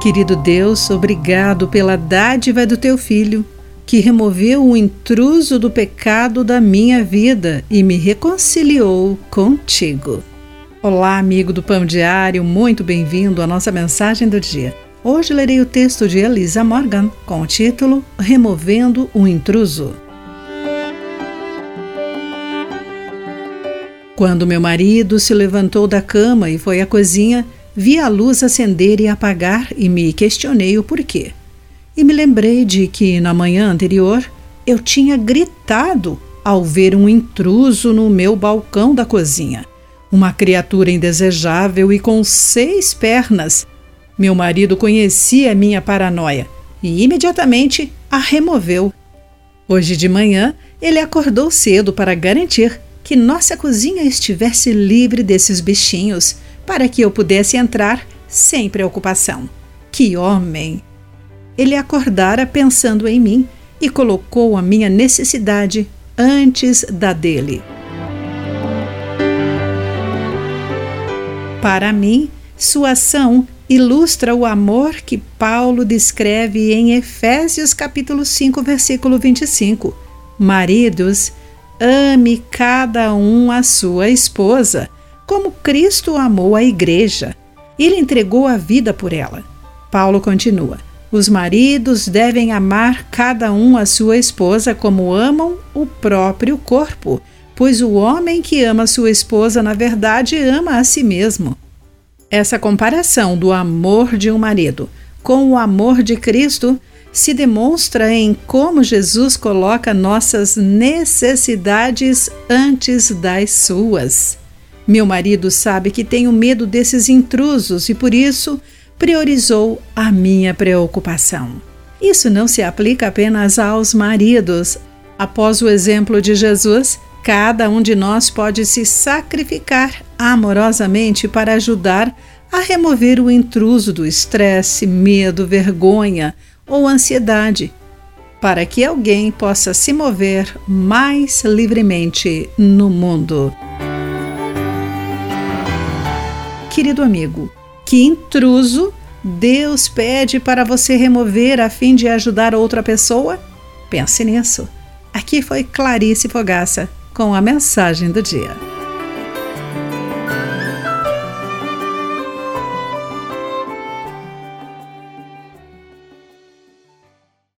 Querido Deus, obrigado pela dádiva do teu filho, que removeu o intruso do pecado da minha vida e me reconciliou contigo. Olá, amigo do Pão Diário, muito bem-vindo à nossa mensagem do dia. Hoje lerei o texto de Elisa Morgan com o título Removendo o Intruso. Quando meu marido se levantou da cama e foi à cozinha, Vi a luz acender e apagar e me questionei o porquê. E me lembrei de que na manhã anterior eu tinha gritado ao ver um intruso no meu balcão da cozinha. Uma criatura indesejável e com seis pernas. Meu marido conhecia minha paranoia e imediatamente a removeu. Hoje de manhã, ele acordou cedo para garantir que nossa cozinha estivesse livre desses bichinhos para que eu pudesse entrar sem preocupação. Que homem! Ele acordara pensando em mim e colocou a minha necessidade antes da dele. Para mim, sua ação ilustra o amor que Paulo descreve em Efésios capítulo 5, versículo 25. Maridos, ame cada um a sua esposa, como Cristo amou a igreja. Ele entregou a vida por ela. Paulo continua: Os maridos devem amar cada um a sua esposa como amam o próprio corpo, pois o homem que ama sua esposa, na verdade, ama a si mesmo. Essa comparação do amor de um marido com o amor de Cristo se demonstra em como Jesus coloca nossas necessidades antes das suas. Meu marido sabe que tenho medo desses intrusos e por isso priorizou a minha preocupação. Isso não se aplica apenas aos maridos. Após o exemplo de Jesus, cada um de nós pode se sacrificar amorosamente para ajudar a remover o intruso do estresse, medo, vergonha ou ansiedade, para que alguém possa se mover mais livremente no mundo. Querido amigo, que intruso Deus pede para você remover a fim de ajudar outra pessoa? Pense nisso. Aqui foi Clarice Fogaça com a mensagem do dia.